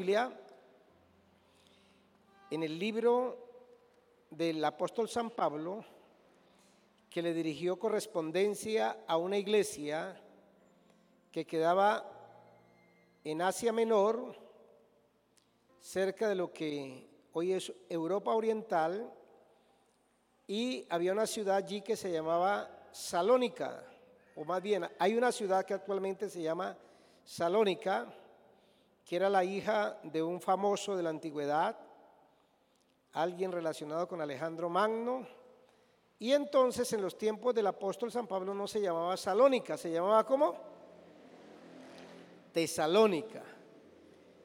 En el libro del apóstol San Pablo, que le dirigió correspondencia a una iglesia que quedaba en Asia Menor, cerca de lo que hoy es Europa Oriental, y había una ciudad allí que se llamaba Salónica, o más bien hay una ciudad que actualmente se llama Salónica, que era la hija de un famoso de la antigüedad, alguien relacionado con Alejandro Magno. Y entonces en los tiempos del apóstol San Pablo no se llamaba Salónica, se llamaba ¿cómo? Tesalónica.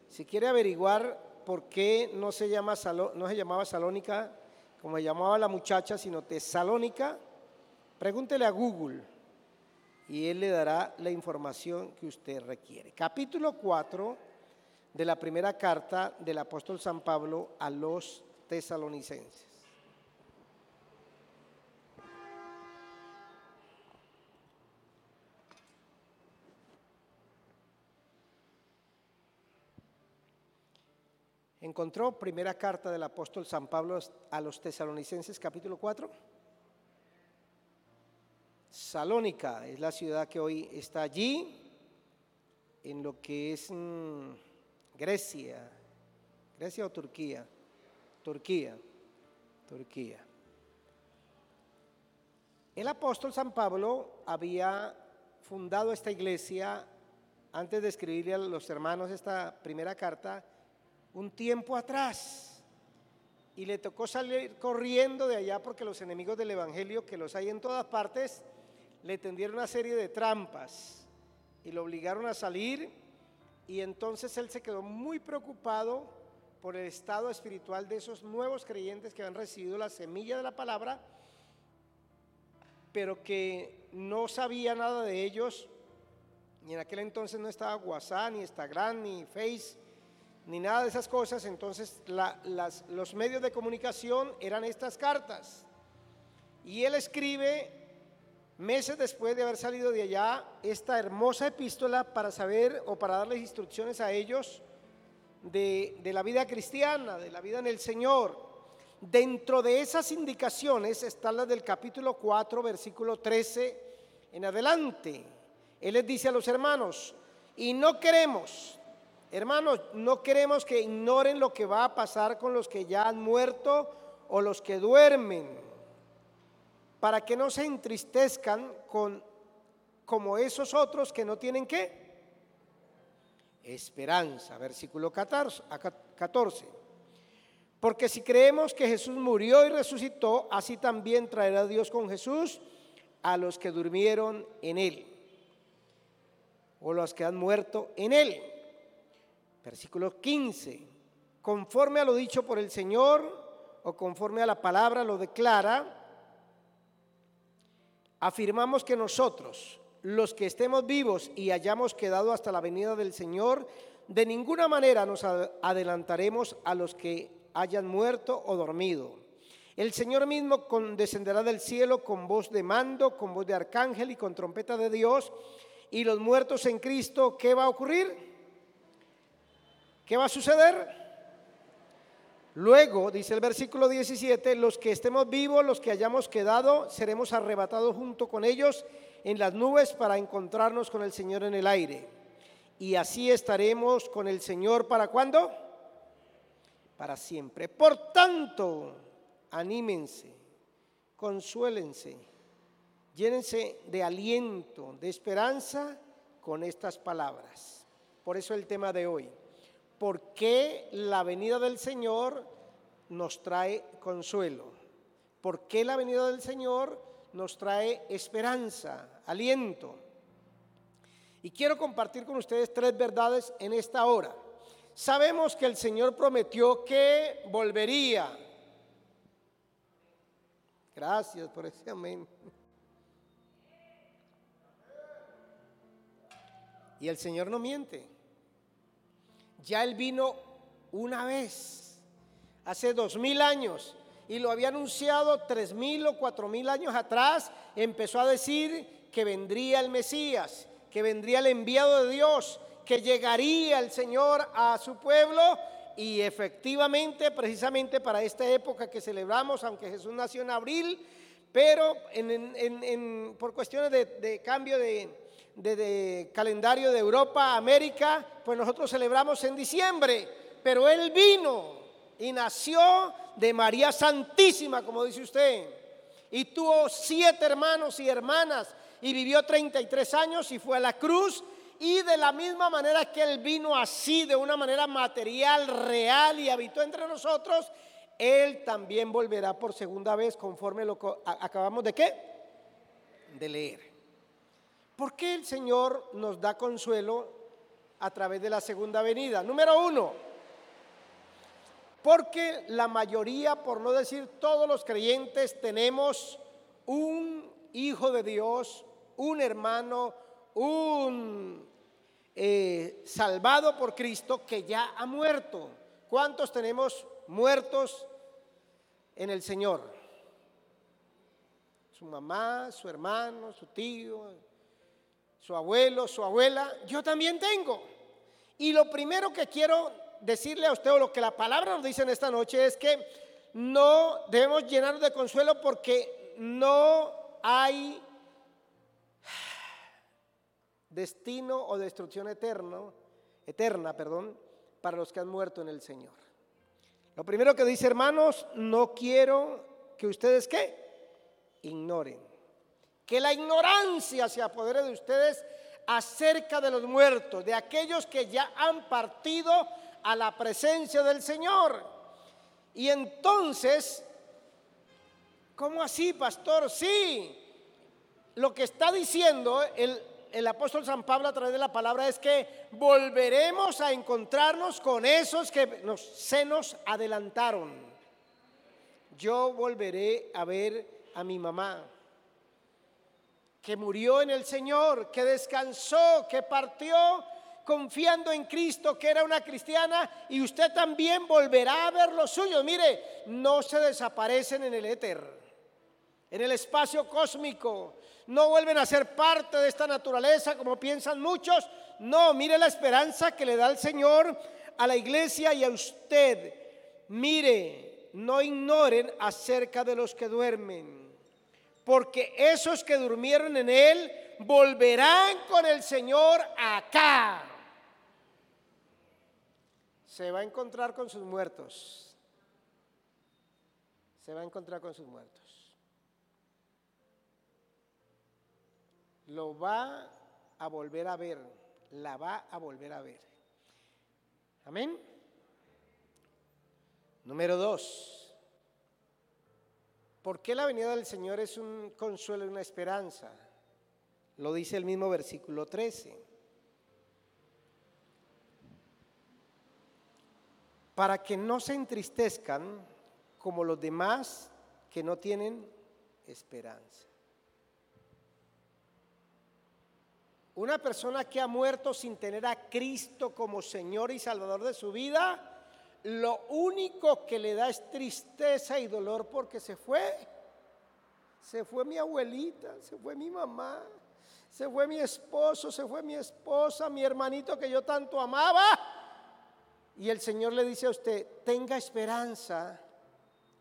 Si quiere averiguar por qué no se, no se llamaba Salónica como se llamaba la muchacha, sino Tesalónica, pregúntele a Google y él le dará la información que usted requiere. Capítulo 4 de la primera carta del apóstol San Pablo a los tesalonicenses. ¿Encontró primera carta del apóstol San Pablo a los tesalonicenses capítulo 4? Salónica es la ciudad que hoy está allí, en lo que es... Mm, Grecia, Grecia o Turquía, Turquía, Turquía. El apóstol San Pablo había fundado esta iglesia antes de escribirle a los hermanos esta primera carta un tiempo atrás. Y le tocó salir corriendo de allá porque los enemigos del Evangelio, que los hay en todas partes, le tendieron una serie de trampas y lo obligaron a salir y entonces él se quedó muy preocupado por el estado espiritual de esos nuevos creyentes que han recibido la semilla de la palabra, pero que no sabía nada de ellos. Y en aquel entonces no estaba WhatsApp, ni Instagram, ni Face, ni nada de esas cosas. Entonces los medios de comunicación eran estas cartas. Y él escribe meses después de haber salido de allá, esta hermosa epístola para saber o para darles instrucciones a ellos de, la vida cristiana, de la vida en el Señor. Dentro de esas indicaciones están las del capítulo 4, versículo 13 en adelante. Él les dice a los hermanos, y no queremos, hermanos, no queremos que ignoren lo que va a pasar con los que ya han muerto o los que duermen para que no se entristezcan con como esos otros que no tienen qué? Esperanza, versículo 14. Porque si creemos que Jesús murió y resucitó, así también traerá Dios con Jesús a los que durmieron en él, o los que han muerto en él. Versículo 15. Conforme a lo dicho por el Señor, o conforme a la palabra lo declara, afirmamos que nosotros, los que estemos vivos y hayamos quedado hasta la venida del Señor, de ninguna manera nos adelantaremos a los que hayan muerto o dormido. El Señor mismo descenderá del cielo con voz de mando, con voz de arcángel y con trompeta de Dios. Y los muertos en Cristo, ¿qué va a ocurrir? ¿Qué va a suceder? Luego, dice el versículo 17, los que estemos vivos, los que hayamos quedado, seremos arrebatados junto con ellos en las nubes para encontrarnos con el Señor en el aire. Y así estaremos con el Señor para cuándo? Para siempre. Por tanto, anímense, consuélense, llénense de aliento, de esperanza con estas palabras. Por eso el tema de hoy por qué la venida del Señor nos trae consuelo, por qué la venida del Señor nos trae esperanza, aliento. Y quiero compartir con ustedes tres verdades en esta hora. Sabemos que el Señor prometió que volvería. Gracias por ese amén. Y el Señor no miente. Ya Él vino una vez, hace dos mil años, y lo había anunciado tres mil o cuatro mil años atrás. Empezó a decir que vendría el Mesías, que vendría el enviado de Dios, que llegaría el Señor a su pueblo y efectivamente, precisamente para esta época que celebramos, aunque Jesús nació en abril, pero por cuestiones de, cambio de, calendario de Europa, América, pues nosotros celebramos en diciembre, pero Él vino y nació de María Santísima, como dice usted, y tuvo siete hermanos y hermanas, y vivió 33 años y fue a la cruz y de la misma manera que Él vino así, de una manera material, real y habitó entre nosotros, Él también volverá por segunda vez conforme lo acabamos de qué? De leer. ¿Por qué el Señor nos da consuelo a través de la segunda venida? Número uno, porque la mayoría, por no decir todos los creyentes, tenemos un hijo de Dios, un hermano, un eh, salvado por Cristo que ya ha muerto. ¿Cuántos tenemos muertos en el Señor? Su mamá, su hermano, su tío, su abuelo, su abuela. Yo también tengo. Y lo primero que quiero decirle a usted, o lo que la palabra nos dice en esta noche, es que no debemos llenarnos de consuelo porque no hay destino o destrucción eterno, eterna, perdón, para los que han muerto en el Señor. Lo primero que dice, hermanos, no quiero que ustedes qué? Ignoren. Que la ignorancia se apodere de ustedes acerca de los muertos, de aquellos que ya han partido a la presencia del Señor. Y entonces, ¿cómo así, pastor? Sí, lo que está diciendo el el apóstol San Pablo a través de la palabra es que volveremos a encontrarnos con esos que nos, se nos adelantaron. Yo volveré a ver a mi mamá, que murió en el Señor, que descansó, que partió confiando en Cristo, que era una cristiana, y usted también volverá a ver los suyos. Mire, no se desaparecen en el éter, en el espacio cósmico no vuelven a ser parte de esta naturaleza como piensan muchos. No, mire la esperanza que le da el Señor a la iglesia y a usted. Mire, no ignoren acerca de los que duermen, porque esos que durmieron en Él volverán con el Señor acá. Se va a encontrar con sus muertos. Se va a encontrar con sus muertos. lo va a volver a ver, la va a volver a ver. Amén. Número dos. ¿Por qué la venida del Señor es un consuelo y una esperanza? Lo dice el mismo versículo 13. Para que no se entristezcan como los demás que no tienen esperanza. Una persona que ha muerto sin tener a Cristo como Señor y Salvador de su vida, lo único que le da es tristeza y dolor porque se fue. Se fue mi abuelita, se fue mi mamá, se fue mi esposo, se fue mi esposa, mi hermanito que yo tanto amaba. Y el Señor le dice a usted, tenga esperanza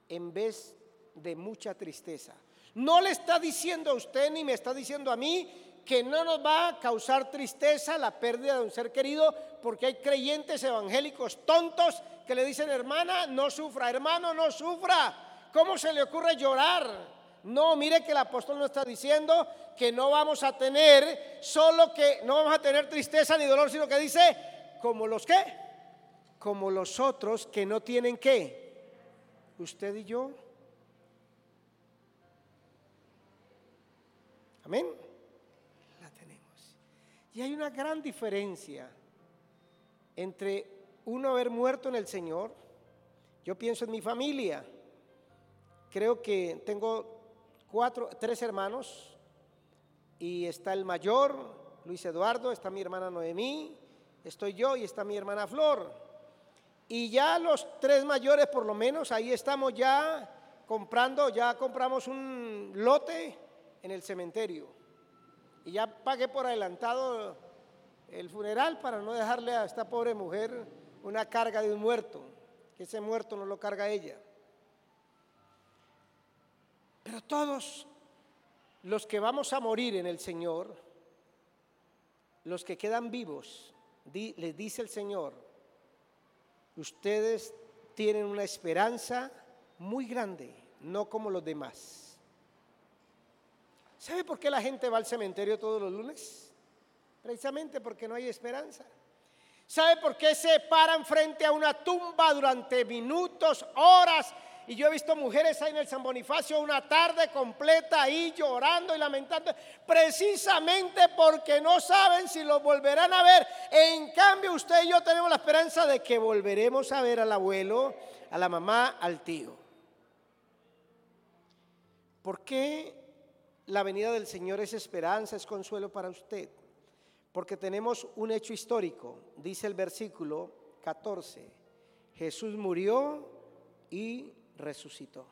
en vez de mucha tristeza. No le está diciendo a usted ni me está diciendo a mí que no nos va a causar tristeza la pérdida de un ser querido, porque hay creyentes evangélicos tontos que le dicen, hermana, no sufra, hermano, no sufra. ¿Cómo se le ocurre llorar? No, mire que el apóstol no está diciendo que no vamos a tener, solo que no vamos a tener tristeza ni dolor, sino que dice, como los que, como los otros que no tienen qué, usted y yo. Amén. Y hay una gran diferencia entre uno haber muerto en el Señor. Yo pienso en mi familia. Creo que tengo cuatro, tres hermanos y está el mayor, Luis Eduardo, está mi hermana Noemí, estoy yo y está mi hermana Flor. Y ya los tres mayores por lo menos, ahí estamos ya comprando, ya compramos un lote en el cementerio y ya pagué por adelantado el funeral para no dejarle a esta pobre mujer una carga de un muerto, que ese muerto no lo carga ella. Pero todos los que vamos a morir en el Señor, los que quedan vivos, les dice el Señor, ustedes tienen una esperanza muy grande, no como los demás. ¿Sabe por qué la gente va al cementerio todos los lunes? Precisamente porque no hay esperanza. ¿Sabe por qué se paran frente a una tumba durante minutos, horas? Y yo he visto mujeres ahí en el San Bonifacio una tarde completa ahí llorando y lamentando, precisamente porque no saben si los volverán a ver. En cambio, usted y yo tenemos la esperanza de que volveremos a ver al abuelo, a la mamá, al tío. ¿Por qué la venida del Señor es esperanza, es consuelo para usted? Porque tenemos un hecho histórico, dice el versículo 14. Jesús murió y resucitó.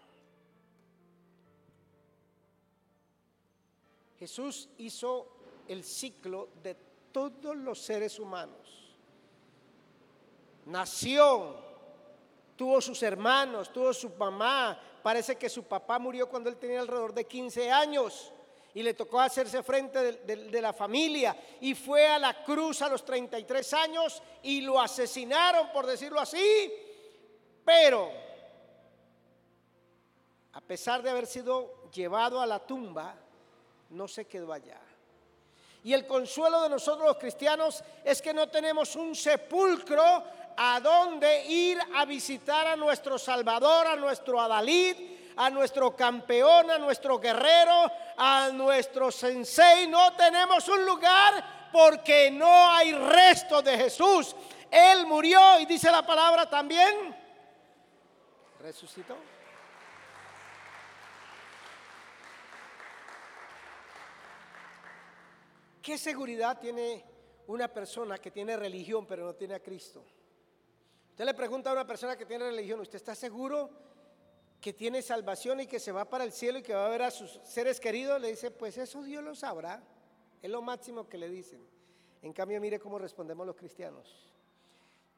Jesús hizo el ciclo de todos los seres humanos. Nació, tuvo sus hermanos, tuvo su mamá. Parece que su papá murió cuando él tenía alrededor de 15 años y le tocó hacerse frente de, la familia y fue a la cruz a los 33 años y lo asesinaron, por decirlo así. Pero a pesar de haber sido llevado a la tumba, no se quedó allá. Y el consuelo de nosotros los cristianos es que no tenemos un sepulcro a donde ir a visitar a nuestro Salvador, a nuestro Adalid, a nuestro campeón, a nuestro guerrero, a nuestro sensei. No tenemos un lugar porque no hay resto de Jesús. Él murió y dice la palabra también, resucitó. ¿Qué seguridad tiene una persona que tiene religión pero no tiene a Cristo? Usted le pregunta a una persona que tiene religión, ¿usted está seguro que tiene salvación y que se va para el cielo y que va a ver a sus seres queridos? Le dice, pues eso Dios lo sabrá. Es lo máximo que le dicen. En cambio, mire cómo respondemos los cristianos.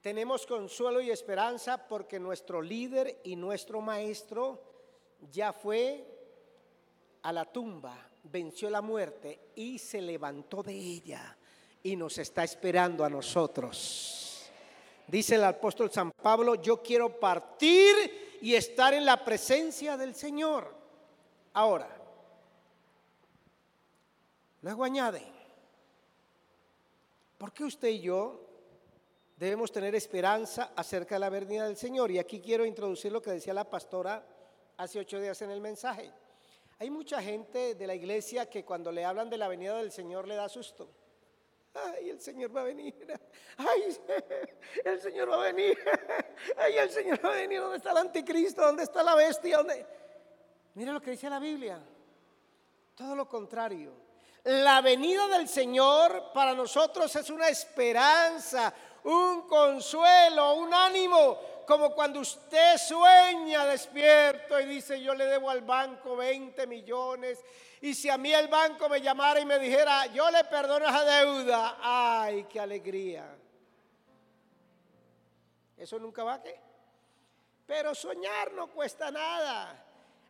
Tenemos consuelo y esperanza porque nuestro líder y nuestro maestro ya fue a la tumba, venció la muerte y se levantó de ella y nos está esperando a nosotros. Dice el apóstol San Pablo, yo quiero partir y estar en la presencia del Señor. Ahora, luego añade, ¿por qué usted y yo debemos tener esperanza acerca de la venida del Señor? Y aquí quiero introducir lo que decía la pastora hace ocho días en el mensaje. Hay mucha gente de la iglesia que cuando le hablan de la venida del Señor le da susto. Ay, el Señor va a venir. Ay, el Señor va a venir. Ay, el Señor va a venir. ¿Dónde está el anticristo? ¿Dónde está la bestia? Mira lo que dice la Biblia. Todo lo contrario. La venida del Señor para nosotros es una esperanza, un consuelo, un ánimo como cuando usted sueña despierto y dice, yo le debo al banco 20 millones. Y si a mí el banco me llamara y me dijera, yo le perdono esa deuda, ay, qué alegría. Eso nunca va a qué. Pero soñar no cuesta nada.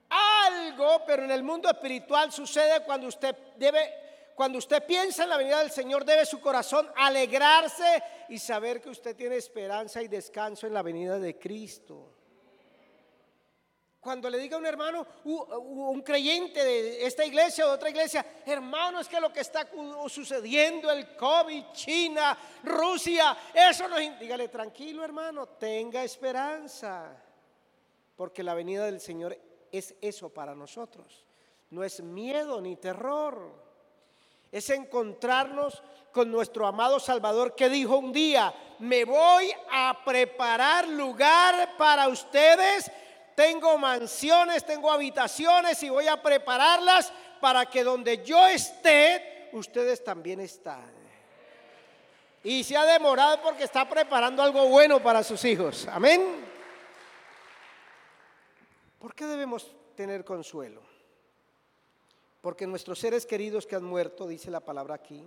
Algo, pero en el mundo espiritual sucede cuando usted debe cuando usted piensa en la venida del Señor, debe su corazón alegrarse y saber que usted tiene esperanza y descanso en la venida de Cristo. Cuando le diga a un hermano, un creyente de esta iglesia o de otra iglesia, hermano, es que lo que está sucediendo, el COVID, China, Rusia, eso nos... Dígale, tranquilo hermano, tenga esperanza, porque la venida del Señor es eso para nosotros. No es miedo ni terror es encontrarnos con nuestro amado Salvador que dijo un día, me voy a preparar lugar para ustedes, tengo mansiones, tengo habitaciones y voy a prepararlas para que donde yo esté, ustedes también están. Y se ha demorado porque está preparando algo bueno para sus hijos. Amén. ¿Por qué debemos tener consuelo? Porque nuestros seres queridos que han muerto, dice la palabra aquí,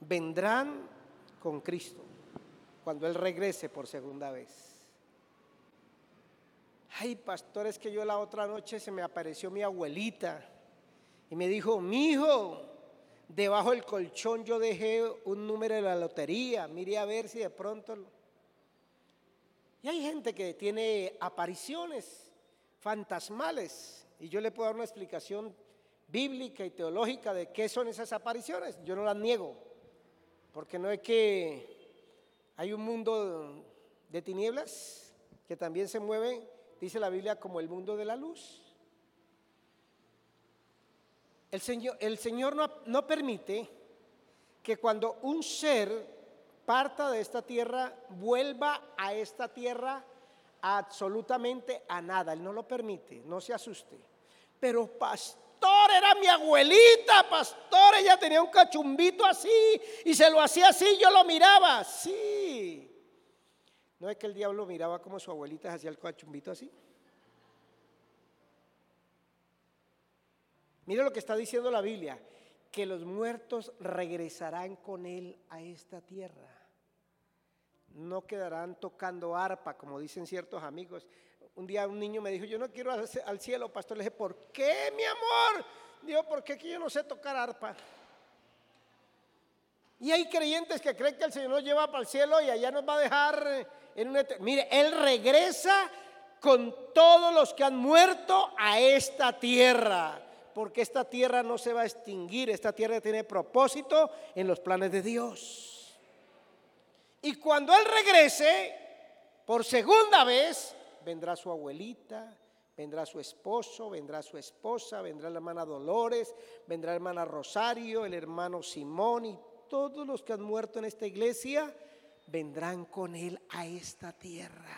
vendrán con Cristo cuando Él regrese por segunda vez. Ay, pastores, que yo la otra noche se me apareció mi abuelita y me dijo, mi hijo, debajo del colchón yo dejé un número de la lotería, mire a ver si de pronto... Y hay gente que tiene apariciones fantasmales y yo le puedo dar una explicación bíblica y teológica de qué son esas apariciones. Yo no las niego, porque no es que hay un mundo de tinieblas que también se mueve, dice la Biblia, como el mundo de la luz. El Señor, el Señor no, no permite que cuando un ser parta de esta tierra vuelva a esta tierra absolutamente a nada. Él no lo permite, no se asuste. Pero pastor, era mi abuelita, pastor, ella tenía un cachumbito así y se lo hacía así, yo lo miraba, sí. ¿No es que el diablo miraba como su abuelita hacía el cachumbito así? Mire lo que está diciendo la Biblia, que los muertos regresarán con él a esta tierra. No quedarán tocando arpa, como dicen ciertos amigos. Un día un niño me dijo, yo no quiero al cielo, pastor. Le dije, ¿por qué, mi amor? Digo, ¿por qué que yo no sé tocar arpa? Y hay creyentes que creen que el Señor nos lleva para el cielo y allá nos va a dejar en un... Mire, Él regresa con todos los que han muerto a esta tierra porque esta tierra no se va a extinguir, esta tierra tiene propósito en los planes de Dios. Y cuando Él regrese, por segunda vez, vendrá su abuelita, vendrá su esposo, vendrá su esposa, vendrá la hermana Dolores, vendrá la hermana Rosario, el hermano Simón y todos los que han muerto en esta iglesia vendrán con Él a esta tierra.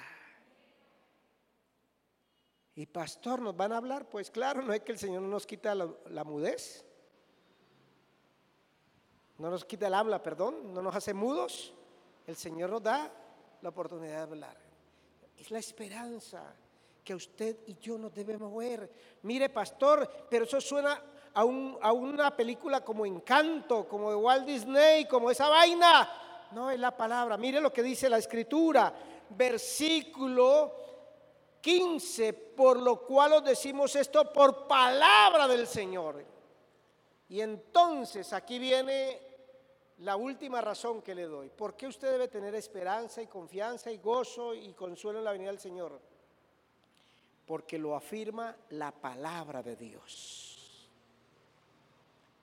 Y pastor, ¿nos van a hablar? Pues claro, no es que el Señor no nos quita la, mudez. No nos quita el habla, perdón, no nos hace mudos. El Señor nos da la oportunidad de hablar. Es la esperanza que usted y yo nos debemos ver. Mire, pastor, pero eso suena a, una película como Encanto, como de Walt Disney, como esa vaina. No es la palabra. Mire lo que dice la escritura. Versículo 15, por lo cual os decimos esto por palabra del Señor. Y entonces aquí viene la última razón que le doy. ¿Por qué usted debe tener esperanza y confianza y gozo y consuelo en la venida del Señor? Porque lo afirma la palabra de Dios.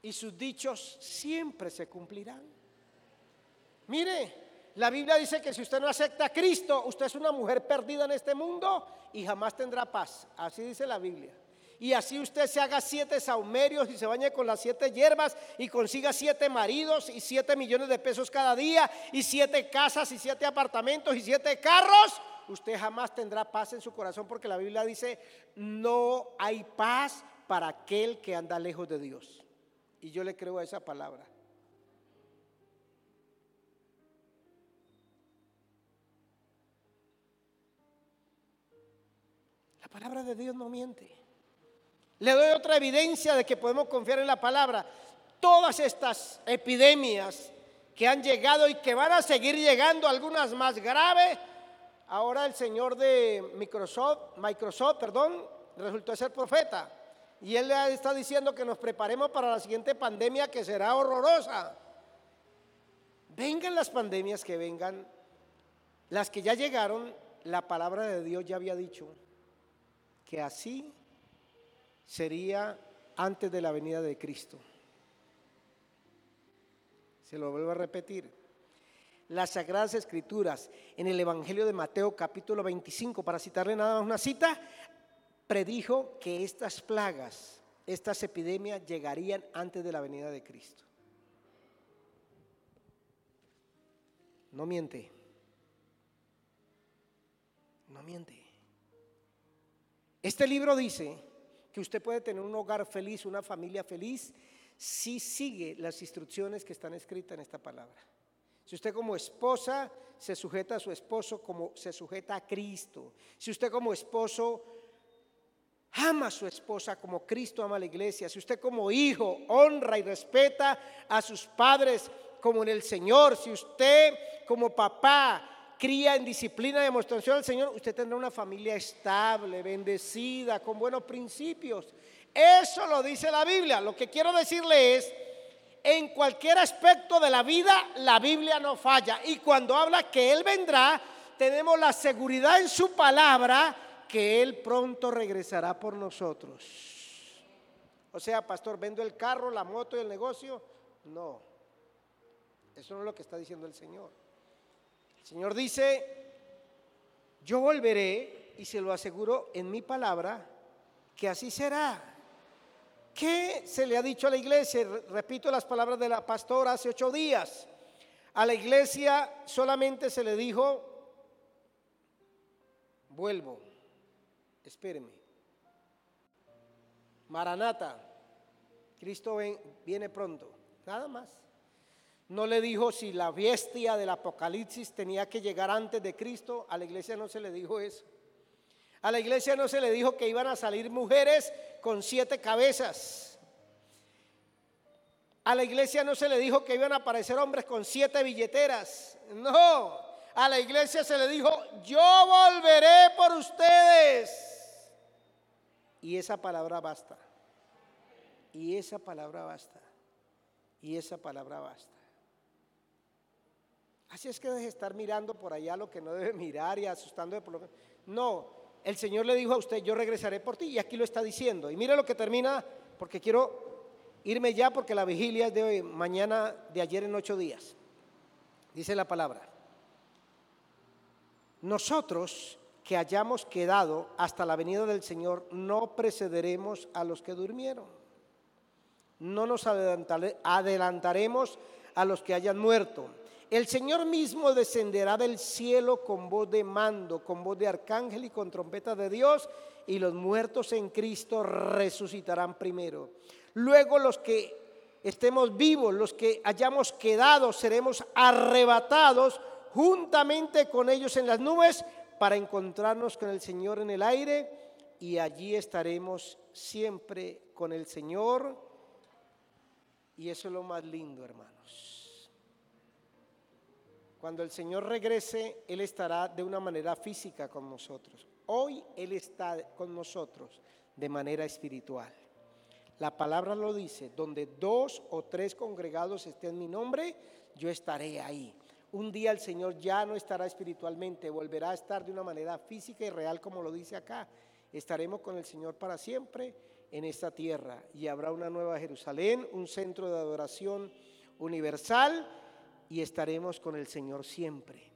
Y sus dichos siempre se cumplirán. Mire, la Biblia dice que si usted no acepta a Cristo, usted es una mujer perdida en este mundo y jamás tendrá paz. Así dice la Biblia. Y así usted se haga siete saumerios y se bañe con las siete hierbas y consiga siete maridos y siete millones de pesos cada día y siete casas y siete apartamentos y siete carros. Usted jamás tendrá paz en su corazón porque la Biblia dice, no hay paz para aquel que anda lejos de Dios. Y yo le creo a esa palabra. La palabra de Dios no miente. Le doy otra evidencia de que podemos confiar en la palabra. Todas estas epidemias que han llegado y que van a seguir llegando, algunas más graves. Ahora el señor de Microsoft, Microsoft, perdón, resultó ser profeta. Y él está diciendo que nos preparemos para la siguiente pandemia que será horrorosa. Vengan las pandemias que vengan, las que ya llegaron, la palabra de Dios ya había dicho que así sería antes de la venida de Cristo. Se lo vuelvo a repetir. Las Sagradas Escrituras en el Evangelio de Mateo capítulo 25, para citarle nada más una cita, predijo que estas plagas, estas epidemias llegarían antes de la venida de Cristo. No miente. No miente. Este libro dice que usted puede tener un hogar feliz, una familia feliz, si sigue las instrucciones que están escritas en esta palabra. Si usted como esposa se sujeta a su esposo como se sujeta a Cristo. Si usted como esposo ama a su esposa como Cristo ama a la iglesia. Si usted como hijo honra y respeta a sus padres como en el Señor, si usted como papá cría en disciplina y demostración al Señor, usted tendrá una familia estable, bendecida, con buenos principios. Eso lo dice la Biblia. Lo que quiero decirle es, en cualquier aspecto de la vida, la Biblia no falla. Y cuando habla que Él vendrá, tenemos la seguridad en su palabra que Él pronto regresará por nosotros. O sea, pastor, ¿vendo el carro, la moto y el negocio? No. Eso no es lo que está diciendo el Señor. El Señor dice, yo volveré y se lo aseguro en mi palabra que así será. ¿Qué se le ha dicho a la iglesia? Repito las palabras de la pastora hace ocho días. A la iglesia solamente se le dijo, vuelvo, espéreme. Maranata, Cristo viene pronto, nada más. No le dijo si la bestia del Apocalipsis tenía que llegar antes de Cristo, a la iglesia no se le dijo eso. A la iglesia no se le dijo que iban a salir mujeres con siete cabezas. A la iglesia no se le dijo que iban a aparecer hombres con siete billeteras. No, a la iglesia se le dijo, yo volveré por ustedes. Y esa palabra basta. Y esa palabra basta. Y esa palabra basta. Así es que deje estar mirando por allá lo que no debe mirar y asustando por lo No, el Señor le dijo a usted, yo regresaré por ti, y aquí lo está diciendo. Y mire lo que termina, porque quiero irme ya, porque la vigilia es de hoy, mañana, de ayer en ocho días. Dice la palabra. Nosotros que hayamos quedado hasta la venida del Señor, no precederemos a los que durmieron. No nos adelantaremos a los que hayan muerto el Señor mismo descenderá del cielo con voz de mando, con voz de arcángel y con trompeta de Dios, y los muertos en Cristo resucitarán primero. Luego los que estemos vivos, los que hayamos quedado, seremos arrebatados juntamente con ellos en las nubes para encontrarnos con el Señor en el aire y allí estaremos siempre con el Señor. Y eso es lo más lindo, hermanos. Cuando el Señor regrese, Él estará de una manera física con nosotros. Hoy Él está con nosotros de manera espiritual. La palabra lo dice, donde dos o tres congregados estén en mi nombre, yo estaré ahí. Un día el Señor ya no estará espiritualmente, volverá a estar de una manera física y real como lo dice acá. Estaremos con el Señor para siempre en esta tierra y habrá una nueva Jerusalén, un centro de adoración universal y estaremos con el Señor siempre.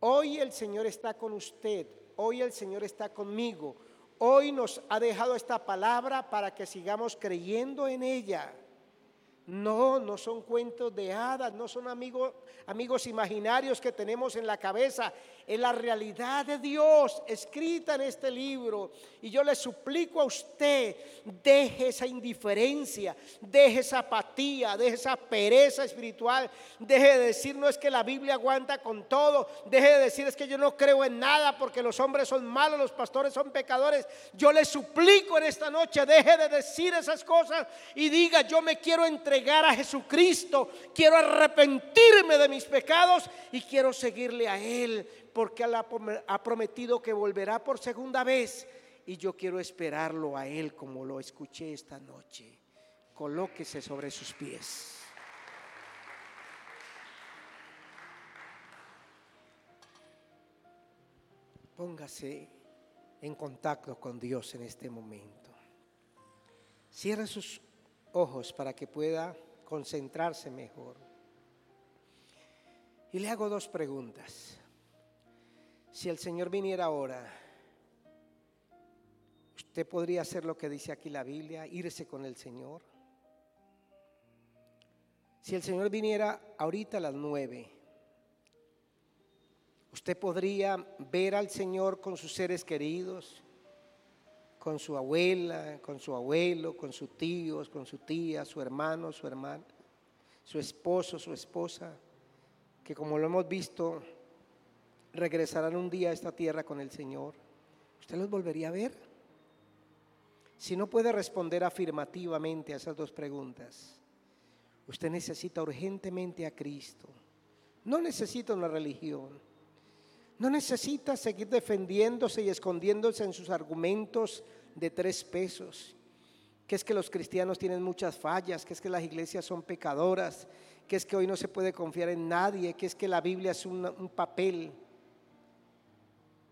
Hoy el Señor está con usted, hoy el Señor está conmigo, hoy nos ha dejado esta palabra para que sigamos creyendo en ella. No, no son cuentos de hadas, no son amigos, amigos imaginarios que tenemos en la cabeza es la realidad de Dios escrita en este libro. Y yo le suplico a usted, deje esa indiferencia, deje esa apatía, deje esa pereza espiritual, deje de decir no es que la Biblia aguanta con todo, deje de decir es que yo no creo en nada porque los hombres son malos, los pastores son pecadores. Yo le suplico en esta noche, deje de decir esas cosas y diga yo me quiero entregar a Jesucristo, quiero arrepentirme de mis pecados y quiero seguirle a Él porque Él ha prometido que volverá por segunda vez y yo quiero esperarlo a Él como lo escuché esta noche. Colóquese sobre sus pies. Póngase en contacto con Dios en este momento. Cierre sus ojos para que pueda concentrarse mejor. Y le hago dos preguntas. Si el Señor viniera ahora, usted podría hacer lo que dice aquí la Biblia, irse con el Señor. Si el Señor viniera ahorita a las nueve, usted podría ver al Señor con sus seres queridos, con su abuela, con su abuelo, con sus tíos, con su tía, su hermano, su hermana, su esposo, su esposa, que como lo hemos visto, regresarán un día a esta tierra con el Señor, ¿usted los volvería a ver? Si no puede responder afirmativamente a esas dos preguntas, Usted necesita urgentemente a Cristo. No necesita una religión. No necesita seguir defendiéndose y escondiéndose en sus argumentos de tres pesos. Que es que los cristianos tienen muchas fallas, que es que las iglesias son pecadoras, que es que hoy no se puede confiar en nadie, que es que la Biblia es un papel.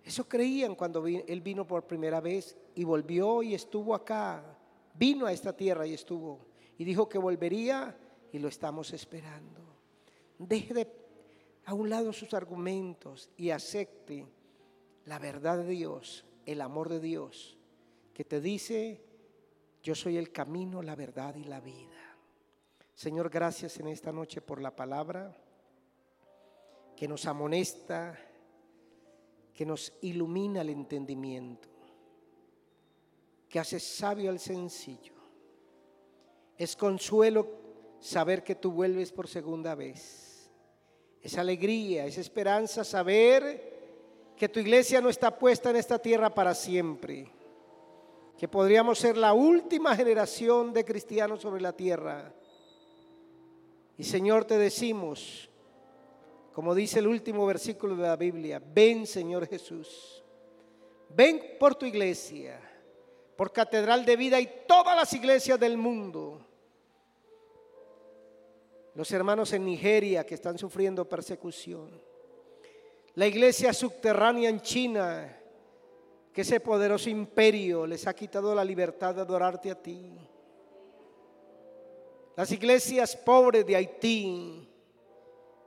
Eso creían cuando él vino por primera vez y volvió y estuvo acá. Vino a esta tierra y estuvo. Y dijo que volvería y lo estamos esperando. Deje de a un lado sus argumentos y acepte la verdad de Dios, el amor de Dios, que te dice, yo soy el camino, la verdad y la vida. Señor, gracias en esta noche por la palabra que nos amonesta, que nos ilumina el entendimiento, que hace sabio al sencillo. Es consuelo saber que tú vuelves por segunda vez. Es alegría, es esperanza saber que tu iglesia no está puesta en esta tierra para siempre. Que podríamos ser la última generación de cristianos sobre la tierra. Y Señor, te decimos, como dice el último versículo de la Biblia, ven Señor Jesús, ven por tu iglesia, por Catedral de Vida y todas las iglesias del mundo los hermanos en Nigeria que están sufriendo persecución, la iglesia subterránea en China, que ese poderoso imperio les ha quitado la libertad de adorarte a ti. Las iglesias pobres de Haití,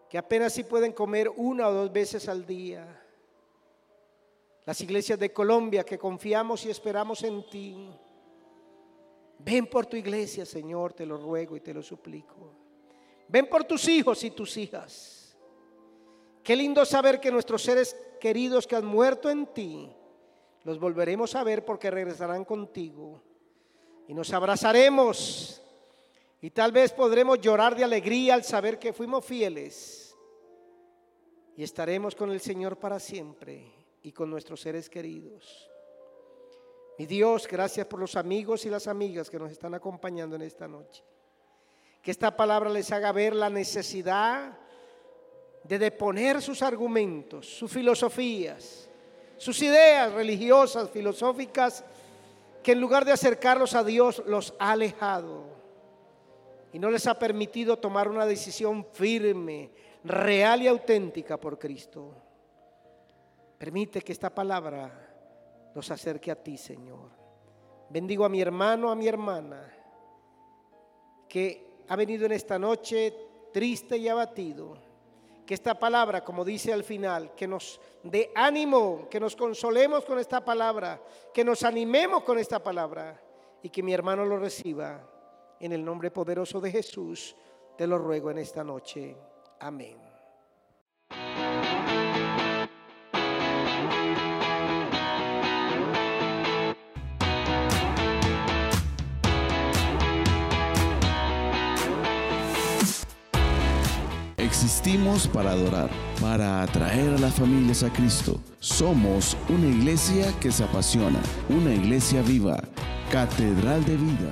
que apenas si pueden comer una o dos veces al día. Las iglesias de Colombia que confiamos y esperamos en ti. Ven por tu iglesia, Señor, te lo ruego y te lo suplico. Ven por tus hijos y tus hijas. Qué lindo saber que nuestros seres queridos que han muerto en ti, los volveremos a ver porque regresarán contigo. Y nos abrazaremos. Y tal vez podremos llorar de alegría al saber que fuimos fieles. Y estaremos con el Señor para siempre y con nuestros seres queridos. Mi Dios, gracias por los amigos y las amigas que nos están acompañando en esta noche que esta palabra les haga ver la necesidad de deponer sus argumentos, sus filosofías, sus ideas religiosas, filosóficas, que en lugar de acercarlos a Dios los ha alejado y no les ha permitido tomar una decisión firme, real y auténtica por Cristo. Permite que esta palabra nos acerque a ti, Señor. Bendigo a mi hermano, a mi hermana, que ha venido en esta noche triste y abatido, que esta palabra, como dice al final, que nos dé ánimo, que nos consolemos con esta palabra, que nos animemos con esta palabra y que mi hermano lo reciba. En el nombre poderoso de Jesús, te lo ruego en esta noche. Amén. Existimos para adorar, para atraer a las familias a Cristo. Somos una iglesia que se apasiona, una iglesia viva, catedral de vida.